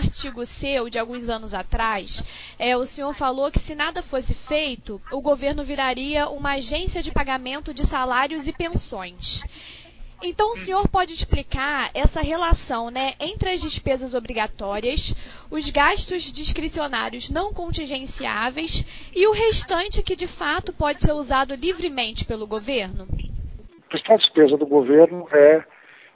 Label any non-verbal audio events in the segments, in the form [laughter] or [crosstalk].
artigo seu de alguns anos atrás, é, o senhor falou que se nada fosse feito, o governo viraria uma agência de pagamento de salários e pensões. Então, o senhor pode explicar essa relação né, entre as despesas obrigatórias, os gastos discricionários não contingenciáveis e o restante que de fato pode ser usado livremente pelo governo? A principal despesa do governo é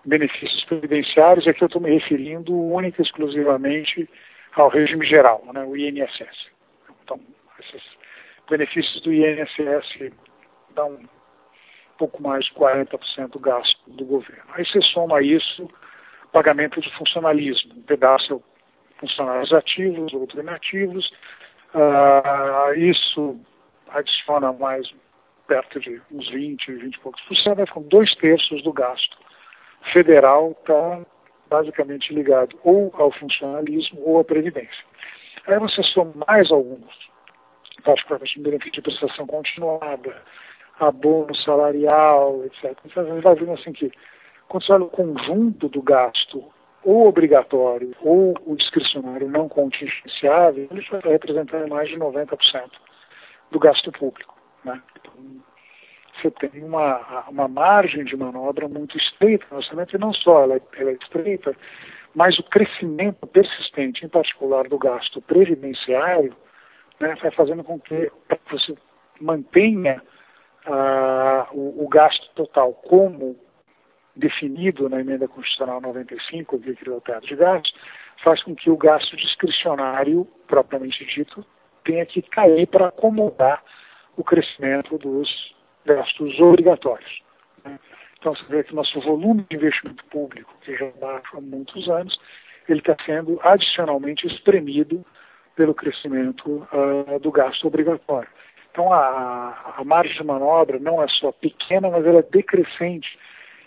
benefícios previdenciários, aqui eu estou me referindo única e exclusivamente ao regime geral, né, o INSS. Então, esses benefícios do INSS dão pouco mais de 40% do gasto do governo. Aí você soma isso pagamento de funcionalismo, um pedaço funcionários ativos, outro inativos. Uh, isso adiciona mais perto de uns 20, 20 e poucos por cento, vai ficando dois terços do gasto federal está basicamente ligado ou ao funcionalismo ou à previdência. Aí você soma mais alguns, particularmente benefício de prestação continuada, abono salarial, etc. Você vai vendo assim que, quando você olha o conjunto do gasto, ou obrigatório ou o discricionário não contingenciável, ele vai representar mais de 90% do gasto público. Né? Então, você tem uma, uma margem de manobra muito estreita no orçamento, e não só ela, ela é estreita, mas o crescimento persistente, em particular do gasto previdenciário, né, vai fazendo com que você mantenha ah, o, o, gasto total como definido na emenda constitucional 95, que criou o teto de gastos, faz com que o gasto discricionário, propriamente dito, tenha que cair para acomodar o crescimento dos gastos obrigatórios. Então, você vê que nosso volume de investimento público, que já é baixo há muitos anos, ele está sendo adicionalmente espremido pelo crescimento uh, do gasto obrigatório. Então, a, a, margem de manobra não é só pequena, mas ela é decrescente.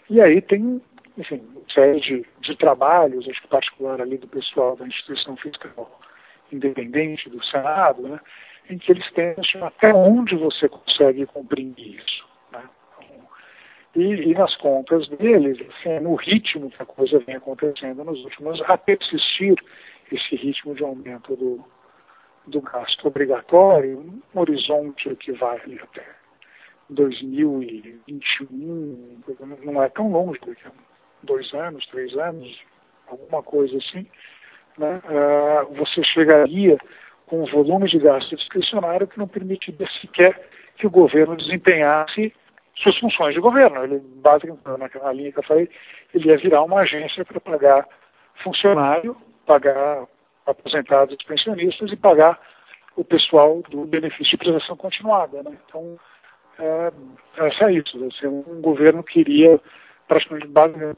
E aí tem, enfim, série de, de trabalhos, acho que particular ali do pessoal da instituição fiscal independente do Senado, né, em que eles tentam até onde você consegue comprimir isso. Né? E, e, nas contas deles, assim, no ritmo que a coisa vem acontecendo nos últimos a persistir esse ritmo de aumento do, do gasto obrigatório, um horizonte que vai até 2021, não é tão longe, daqui a dois anos, três anos, alguma coisa assim, né, uh, você chegaria com um volume de gasto discricionário que não permitiria sequer que o governo desempenhasse suas funções de governo. Ele, basicamente, naquela linha que eu falei, ele ia virar uma agência para pagar funcionário, pagar aposentados e pensionistas e pagar o pessoal do benefício de prestação continuada. Né? Então, é, é isso. Assim, um governo queria praticamente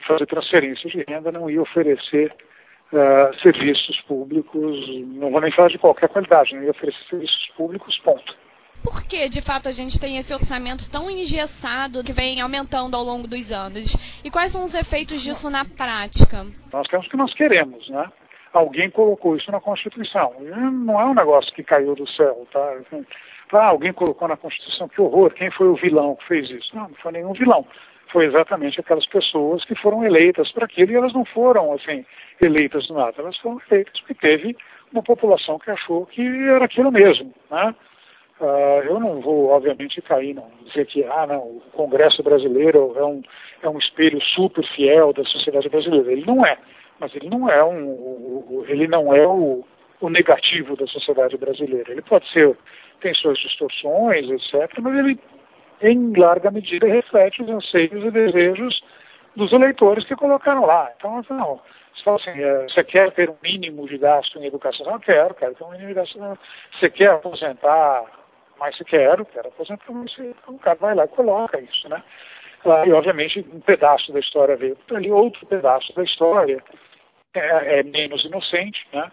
fazer transferências de renda, não ia oferecer uh, serviços públicos, não vou nem falar de qualquer qualidade, nem oferecer serviços públicos, ponto. Por que, de fato, a gente tem esse orçamento tão engessado que vem aumentando ao longo dos anos? E quais são os efeitos disso na prática? Nós temos o que nós queremos, né? Alguém colocou isso na Constituição. Não é um negócio que caiu do céu, tá? [laughs] Ah, alguém colocou na Constituição, que horror, quem foi o vilão que fez isso? Não, não foi nenhum vilão foi exatamente aquelas pessoas que foram eleitas para aquilo e elas não foram assim eleitas do nada, elas foram eleitas porque teve uma população que achou que era aquilo mesmo, né? Uh, eu não vou, obviamente, cair não dizer que ah, não, o Congresso brasileiro é um, é um espelho super fiel da sociedade brasileira. Ele não é, mas ele não é um, o, ele não é o, o negativo da sociedade brasileira. Ele pode ser, tem suas distorções, etc., mas ele em larga medida, reflete os anseios e desejos dos eleitores que colocaram lá. Então, não, você fala assim, é, você quer ter um mínimo de gasto em educação? Não, quero, quero ter um mínimo de gasto. Você quer aposentar? Mas se quero, quero aposentar. Você, então, o cara vai lá e coloca isso, né? E, obviamente, um pedaço da história veio ali, outro pedaço da história é, é menos inocente, né?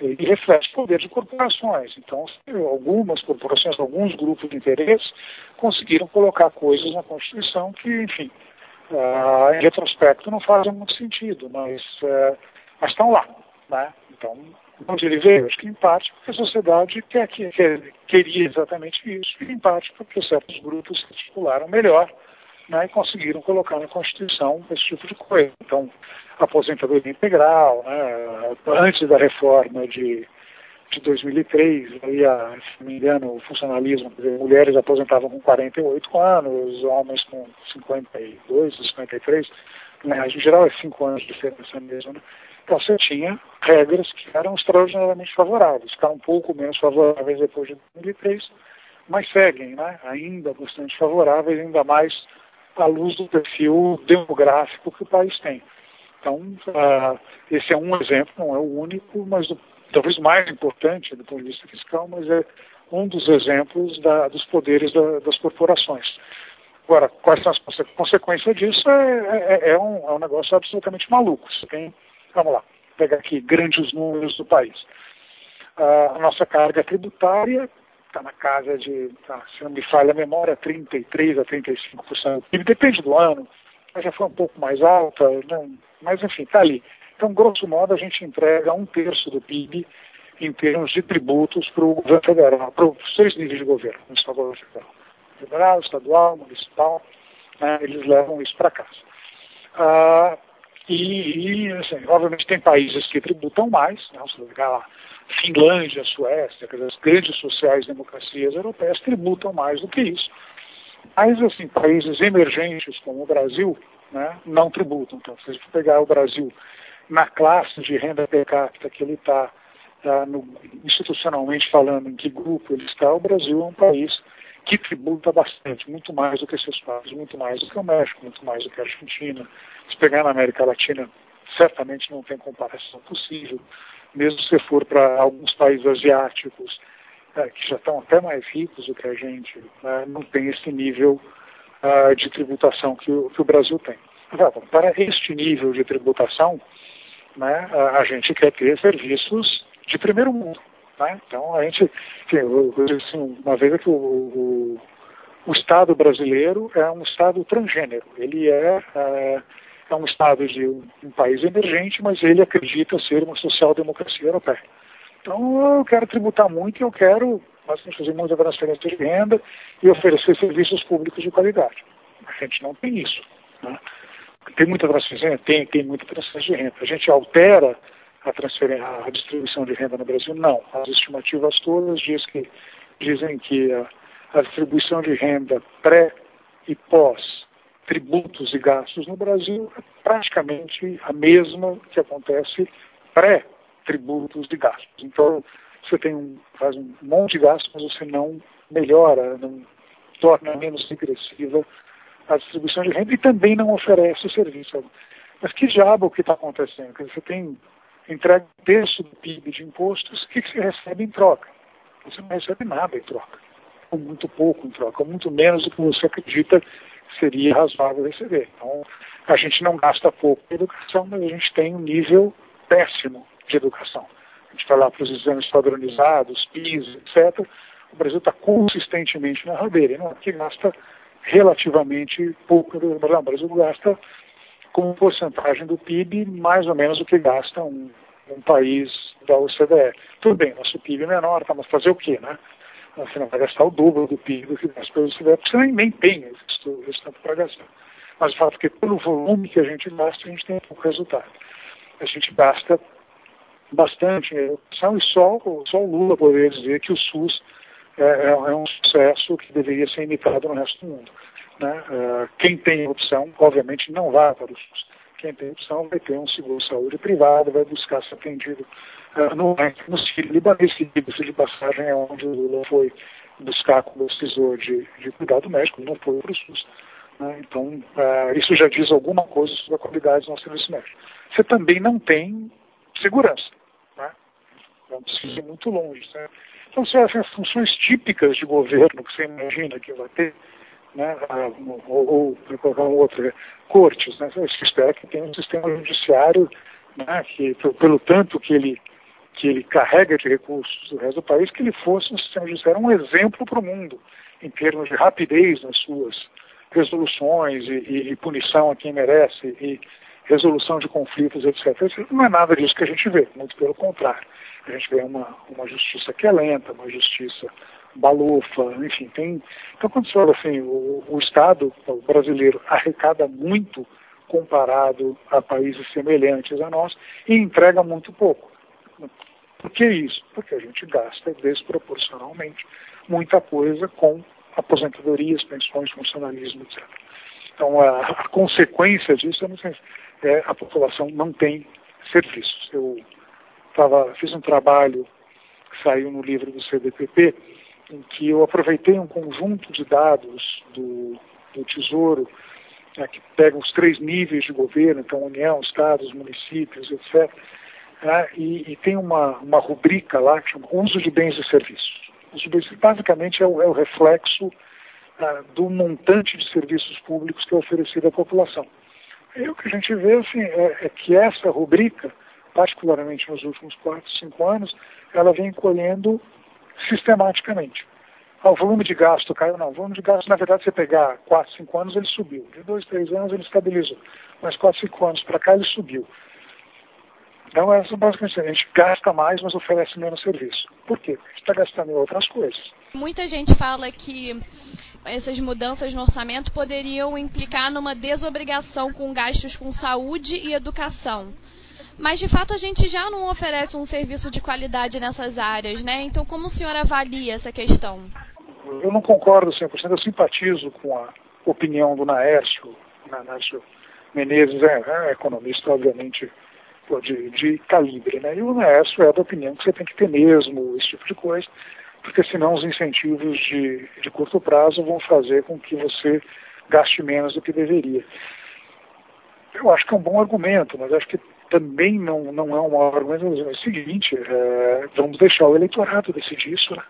E reflete o poder de corporações. Então, algumas corporações, alguns grupos de interesse conseguiram colocar coisas na Constituição que, enfim, uh, em retrospecto não fazem muito sentido, mas, uh, mas estão lá. Né? Então, onde ele veio? Acho que em parte porque a sociedade quer, quer, queria exatamente isso, e em parte porque certos grupos se articularam melhor né, e conseguiram colocar na Constituição esse tipo de coisa. Então, aposentadoria integral, né, antes da reforma de, de 2003, aí, a, se não me engano, o funcionalismo, dizer, mulheres aposentavam com 48 anos, homens com 52, 53, né, em geral é 5 anos de diferença mesmo, né? Então você tinha regras que eram extraordinariamente favoráveis, ficaram um pouco menos favoráveis depois de 2003, mas seguem, né? ainda bastante favoráveis, ainda mais à luz do perfil demográfico que o país tem. Então, uh, esse é um exemplo, não é o único, mas do, talvez mais importante do ponto de vista fiscal, mas é um dos exemplos da, dos poderes da, das corporações. Agora, quais são as consequências disso? É, é, é, um, é um negócio absolutamente maluco. Você tem Vamos lá, pegar aqui grandes números do país. Uh, a nossa carga tributária está na casa de, tá, se não me falha a memória, 33% a 35% do Depende do ano, mas já foi um pouco mais alta, não, mas enfim, está ali. Então, grosso modo, a gente entrega um terço do PIB em termos de tributos para o governo federal, para os três níveis de governo, municipal, federal, federal estadual, municipal, né, eles levam isso para casa. Ah, e, e assim, obviamente, tem países que tributam mais, né? se ligar lá, Finlândia, Suécia, as grandes sociais democracias europeias tributam mais do que isso. Mas, assim, países emergentes como o Brasil né, não tributam. Então, se gente pegar o Brasil na classe de renda per capita que ele está, tá, institucionalmente falando, em que grupo ele está, o Brasil é um país que tributa bastante, muito mais do que esses países, muito mais do que o México, muito mais do que a Argentina. Se pegar na América Latina, certamente não tem comparação possível. Mesmo se for para alguns países asiáticos, é, que já estão até mais ricos do que a gente, né, não tem esse nível uh, de tributação que o, que o Brasil tem. Para este nível de tributação, né, a gente quer ter serviços de primeiro mundo. Né? Então, a gente, assim, uma vez que o, o, o, Estado brasileiro é um Estado transgênero. Ele é, é, é um Estado de um, país emergente, mas ele acredita ser uma social-democracia europeia. Então, eu quero tributar muito e eu quero fazer muita transferência de renda e oferecer serviços públicos de qualidade. A gente não tem isso. Né? Tem muita transferência? Tem, tem muita transferência de renda. A gente altera a, transferência, a distribuição de renda no Brasil? Não. As estimativas todas diz que, dizem que a, a distribuição de renda pré e pós tributos e gastos no Brasil é praticamente a mesma que acontece pré-tributos e gastos. Então, você tem um, faz um monte de gastos, mas você não melhora, não torna menos regressiva a distribuição de renda e também não oferece serviço. Mas que diabo que está acontecendo? Você tem entrega um terço do PIB de impostos, o que, que você recebe em troca? Você não recebe nada em troca, ou muito pouco em troca, ou muito menos do que você acredita seria razoável receber. Então, a gente não gasta pouco em educação, mas a gente tem um nível péssimo de educação. A gente vai lá para os exames padronizados, PISA, etc. O Brasil está consistentemente na rabeira, não é que gasta relativamente pouco. O Brasil gasta como porcentagem do PIB, mais ou menos o que gasta um, um país da OCDE. Tudo bem, nosso PIB é menor, tá, mas fazer o quê, né? Você não vai gastar o dobro do PIB do que gasta pela OCDE, porque você nem, nem tem esse, tanto para gastar. Mas o fato é que pelo volume que a gente gasta, a gente tem pouco resultado. A gente gasta bastante em educação e só, só o Lula poderia dizer que o SUS é, é, é um sucesso que deveria ser imitado no resto do mundo. Né? Uh, quem tem opção, obviamente, não vai para o SUS. Quem tem opção vai ter um seguro saúde privado, vai buscar ser atendido uh, no, no Sírio Libanês, que de passagem é onde o Lula foi buscar como decisor de, de cuidado médico, não foi para o SUS. Né? Então, uh, isso já diz alguma coisa sobre a qualidade do nosso serviço médico. Você também não tem segurança. Né? Então, precisa ir muito longe. Né? Então, você as funções típicas de governo que você imagina que vai ter, né, ou, ou qualquer outra, cortes, né, se espera que tenha um sistema judiciário né, que, pelo tanto que ele, que ele carrega de recursos do resto do país, que ele fosse um sistema judiciário um exemplo para o mundo, em termos de rapidez nas suas resoluções e, e, e punição a quem merece e resolução de conflitos, etc. Não é nada disso que a gente vê, muito pelo contrário. A gente vê uma, uma justiça que é lenta, uma justiça balofa, enfim, tem. Então quando você olha assim, o, o Estado o brasileiro arrecada muito comparado a países semelhantes a nós e entrega muito pouco. Por que isso? Porque a gente gasta desproporcionalmente muita coisa com aposentadorias, pensões, funcionalismo, etc. Então, a, a consequência disso é a população não tem serviços. Eu tava, fiz um trabalho que saiu no livro do CDPP, em que eu aproveitei um conjunto de dados do, do Tesouro, né, que pegam os três níveis de governo, então União, Estados, municípios, etc., né, e, e, tem uma, uma rubrica lá que chama Uso de Bens e Serviços. Uso de bens, basicamente é o, é o reflexo ah, do montante de serviços públicos que é oferecido à população. E o que a gente vê assim, é, é que essa rubrica, particularmente nos últimos 4, 5 anos, ela vem colhendo sistematicamente. Ah, o volume de gasto caiu? Não, o volume de gasto, na verdade, você pegar 4, 5 anos, ele subiu. De 2, 3 anos, ele estabilizou. Mas 4, 5 anos para cá, ele subiu. Então, essa basicamente a gente gasta mais, mas oferece menos serviço. Por quê? Porque está gastando em outras coisas. Muita gente fala que essas mudanças no orçamento poderiam implicar numa desobrigação com gastos com saúde e educação. Mas de fato a gente já não oferece um serviço de qualidade nessas áreas, né? Então como o senhor avalia essa questão? Eu não concordo 100%, eu simpatizo com a opinião do Naércio, Naércio Menezes é, é economista, obviamente, de, de calibre, né? E o Naércio é da opinião que você tem que ter mesmo esse tipo de coisa, porque senão os incentivos de, de curto prazo vão fazer com que você gaste menos do que deveria. Eu acho que é um bom argumento, mas acho que também não, não é um argumento. É o seguinte, é, vamos deixar o eleitorado decidir isso. Né?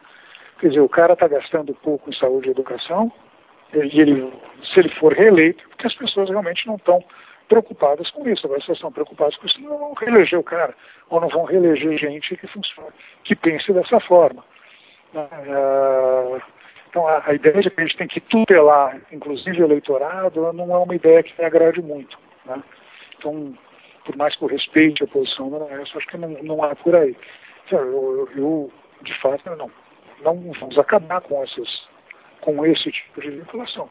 Quer dizer, o cara está gastando pouco em saúde e educação, e ele, se ele for reeleito, porque as pessoas realmente não estão preocupadas com isso. Agora, se elas estão preocupadas com isso, não vão reeleger o cara, ou não vão reeleger gente que, funcione, que pense dessa forma. Uh, então, a, ideia de que a gente tem que tutelar, inclusive o eleitorado, não é uma ideia que me agrade muito. Né? Então, por mais que eu respeite a posição da eu acho que não, não é por aí. Então, eu, eu, de fato, não, não vamos acabar com, essas, com esse tipo de vinculação.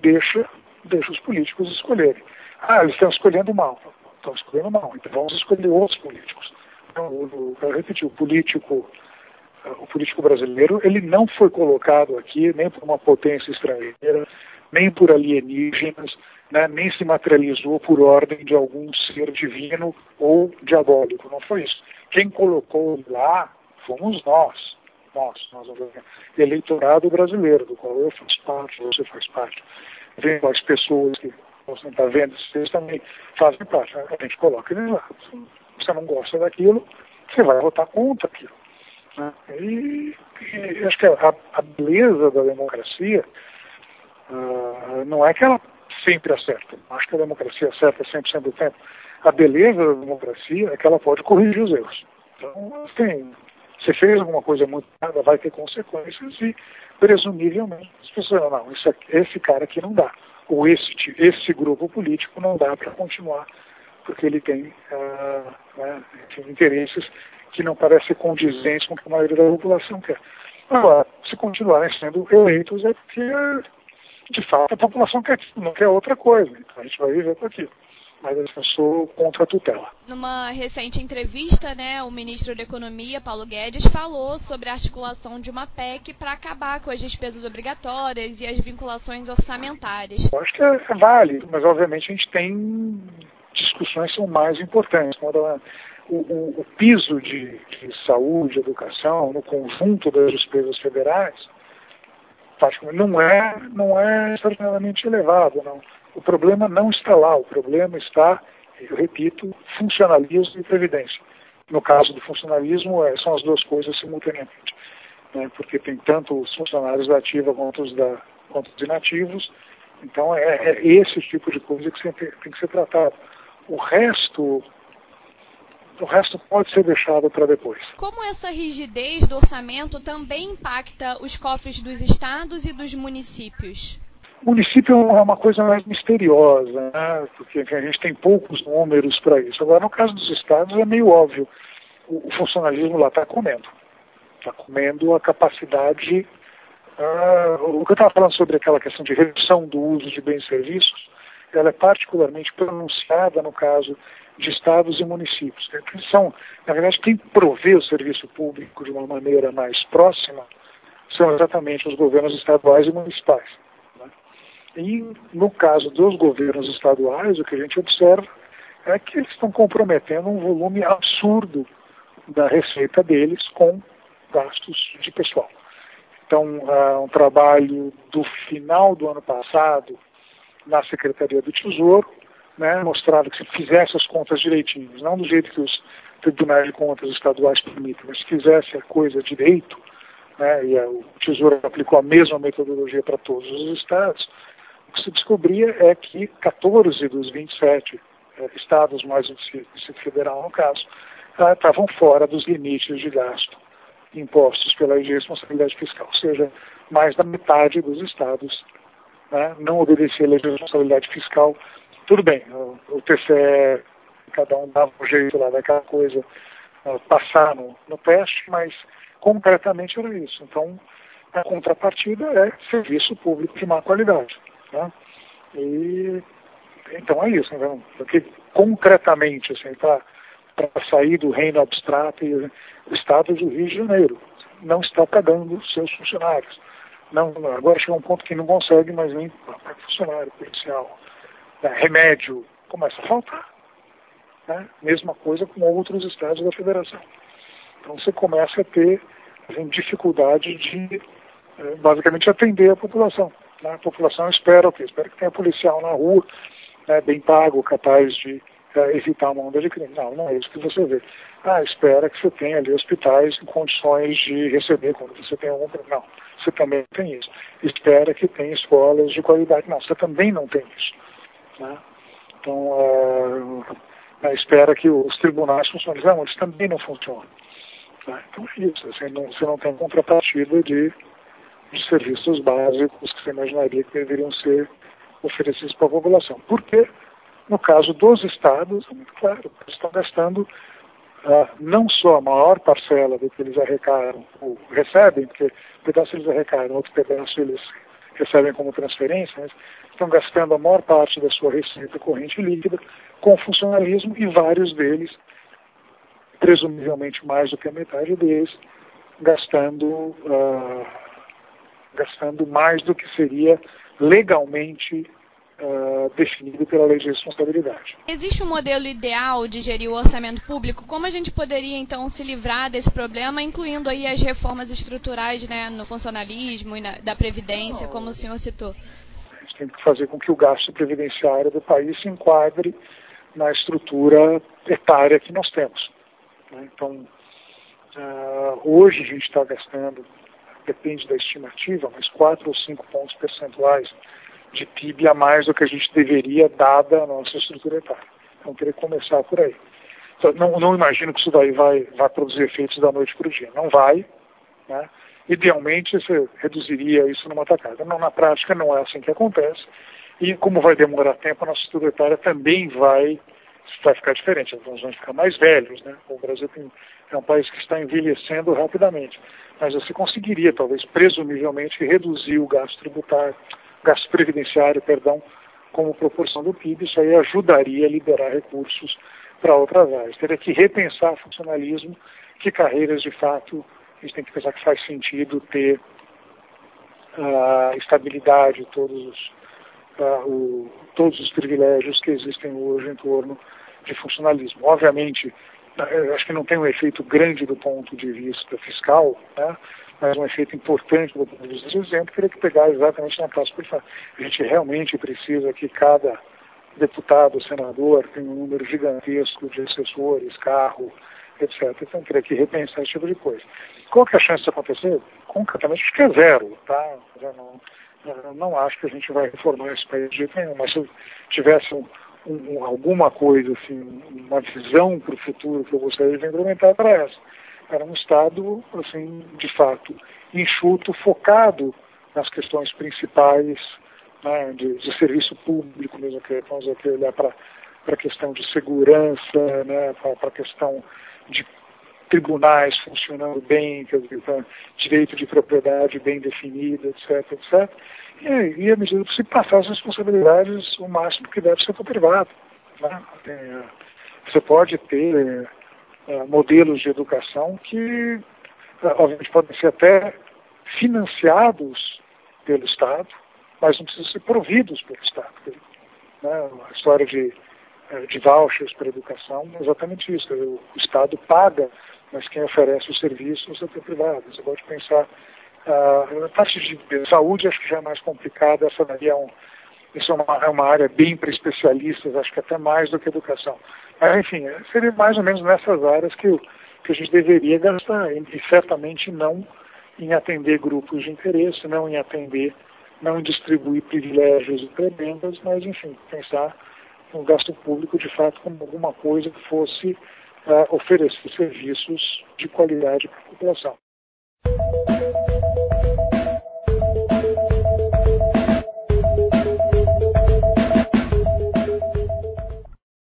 Deixa, deixa os políticos escolherem. Ah, eles estão escolhendo mal. Estão escolhendo mal, então vamos escolher outros políticos. Então, eu, eu, repeti, o político o político brasileiro ele não foi colocado aqui nem por uma potência estrangeira, nem por alienígenas, né, nem se materializou por ordem de algum ser divino ou diabólico. Não foi isso. Quem colocou lá fomos nós, nós, nós eleitorado brasileiro, do qual eu faço parte, você faz parte. Vendo as pessoas que você está vendo, vocês também fazem parte. A gente coloca ele lá. Se você não gosta daquilo, você vai votar contra aquilo. Né? E, e, acho que a, a, beleza da democracia uh, não é que ela sempre acerta. Acho que a democracia acerta 100% do tempo. A beleza da democracia é que ela pode corrigir os erros. Então, assim, você fez alguma coisa muito errada, vai ter consequências e, presumivelmente, as pessoas não, esse, esse cara aqui não dá. Ou esse, esse grupo político não dá para continuar, porque ele tem uh, né, interesses que não parecem condizentes com o que a maioria da população quer. Agora, se continuarem sendo eleitos é porque, de fato, a população quer não quer outra coisa. Então a gente vai viver com aquilo. Mas eu sou contra a tutela. Numa recente entrevista, né, o ministro da Economia, Paulo Guedes, falou sobre a articulação de uma PEC para acabar com as despesas obrigatórias e as vinculações orçamentárias. Eu acho que é, é válido, mas obviamente a gente tem discussões que são mais importantes. O, o, o piso de, de saúde, educação, no conjunto das despesas federais, não é, não é extraordinariamente elevado. Não. O problema não está lá, o problema está, eu repito, funcionalismo e previdência. No caso do funcionalismo, é, são as duas coisas simultaneamente, né, porque tem tanto os funcionários da ativa quanto os, da, quanto os inativos, então é, é esse tipo de coisa que tem que ser tratado. O resto o resto pode ser deixado para depois. Como essa rigidez do orçamento também impacta os cofres dos estados e dos municípios? O município é uma coisa mais misteriosa, né? porque a gente tem poucos números para isso. Agora, no caso dos estados, é meio óbvio. O, funcionalismo lá está comendo. Está comendo a capacidade Uh, o que eu estava falando sobre aquela questão de redução do uso de bens e serviços, ela é particularmente pronunciada no caso de estados e municípios. Que são, na verdade, quem provê o serviço público de uma maneira mais próxima são exatamente os governos estaduais e municipais. E, no caso dos governos estaduais, o que a gente observa é que eles estão comprometendo um volume absurdo da receita deles com gastos de pessoal. Então, um trabalho do final do ano passado na Secretaria do Tesouro, né, mostrava que se fizesse as contas direitinhas, não do jeito que os tribunais de contas estaduais permitem, mas se fizesse a coisa direito, né, e o Tesouro aplicou a mesma metodologia para todos os estados, o que se descobria é que 14 dos 27 eh, estados, mais o Distrito Federal no caso, ah, estavam fora dos limites de gasto impostos pela responsabilidade fiscal, ou seja, mais da metade dos estados né, não obedecia a responsabilidade fiscal. Tudo bem, o, o TCE, cada um dava um jeito lá daquela coisa uh, passar no, no teste, mas concretamente era isso. Então, a contrapartida é serviço público de má qualidade. Né? E, então é isso, né? porque concretamente, assim, para sair do reino abstrato, o Estado do Rio de Janeiro não está pagando seus funcionários. Não, agora chega um ponto que não consegue mais nem para funcionário policial. É, remédio começa a faltar. Né? Mesma coisa com outros estados da federação. Então você começa a ter assim, dificuldade de é, basicamente atender a população. Né? A população espera o quê? Espera que tenha policial na rua, né, bem pago, capaz de é, evitar uma onda de crime. Não, não é isso que você vê. Ah, espera que você tenha ali hospitais em condições de receber quando você tem algum problema. Não, você também tem isso. Espera que tenha escolas de qualidade. Não, você também não tem isso. Né? Então, é, espera que os tribunais funcionem. Não, eles também não funcionam. Né? Então é isso. Assim, não, você não tem contrapartida de, de serviços básicos que você imaginaria que deveriam ser oferecidos para a população. Por quê? No caso dos estados, é muito claro, eles estão gastando uh, não só a maior parcela do que eles arrecadam, ou recebem, porque um pedaço eles arrecadam, outro pedaço eles recebem como transferência, mas estão gastando a maior parte da sua receita corrente líquida com funcionalismo e vários deles, presumivelmente mais do que a metade deles, gastando, uh, gastando mais do que seria legalmente uh, definido pela lei de responsabilidade. Existe um modelo ideal de gerir o orçamento público? Como a gente poderia então se livrar desse problema, incluindo aí as reformas estruturais né, no funcionalismo e na, da previdência, como o senhor citou? A gente tem que fazer com que o gasto previdenciário do país se enquadre na estrutura etária que nós temos. Né? Então, uh, hoje a gente está gastando, depende da estimativa, mas 4 ou 5 pontos percentuais de PIB a mais do que a gente deveria, dada a nossa estrutura etária. Então, queria começar por aí. Então, não, não imagino que isso daí vai, vai produzir efeitos da noite para o dia. Não vai. Né? Idealmente, você reduziria isso numa tacada. Não, na prática, não é assim que acontece. E como vai demorar tempo, a nossa estrutura etária também vai, vai ficar diferente. Nós vamos ficar mais velhos. Né? O Brasil tem, é um país que está envelhecendo rapidamente. Mas você conseguiria, talvez, presumivelmente, reduzir o gasto tributário gasto previdenciário, perdão, como proporção do PIB, isso aí ajudaria a liberar recursos para outras áreas. Teria que repensar funcionalismo, que carreiras de fato a gente tem que pensar que faz sentido ter uh, estabilidade, todos os, uh, o, todos os privilégios que existem hoje em torno de funcionalismo. Obviamente, acho que não tem um efeito grande do ponto de vista fiscal, né? mas um efeito importante do ponto de vista exemplo, teria que pegar exatamente na classe policial. A gente realmente precisa que cada deputado, senador, tenha um número gigantesco de assessores, carro, etc. Então, teria que repensar esse tipo de coisa. Qual que é a chance de acontecer? Concretamente, acho que é zero, tá? Não, eu não acho que a gente vai reformar esse país de jeito nenhum, mas se tivesse um, um, alguma coisa, assim, uma visão para o futuro que eu gostaria de implementar para essa. Era um Estado, assim, de fato, enxuto, focado nas questões principais né, de, de, serviço público, mesmo que vamos aqui olhar para a questão de segurança, né, para a questão de tribunais funcionando bem, dizer, direito de propriedade bem definido, etc, etc. E, e à medida que se passar as responsabilidades, o máximo que deve ser para o privado. Né? Você pode ter é, modelos de educação que, obviamente, podem ser até financiados pelo Estado, mas não precisam ser providos pelo Estado. Né? A história de, de vouchers para educação é exatamente isso. O Estado paga, mas quem oferece o serviço é o setor privado. Você pode pensar. Uh, a parte de saúde acho que já é mais complicada, essa daí é um, isso é uma, é uma área bem para especialistas, acho que até mais do que educação. Mas, enfim, seria mais ou menos nessas áreas que, que a gente deveria gastar, e certamente não em atender grupos de interesse, não em atender, não em distribuir privilégios e prebendas, mas, enfim, pensar no gasto público de fato como alguma coisa que fosse uh, oferecer serviços de qualidade para a população.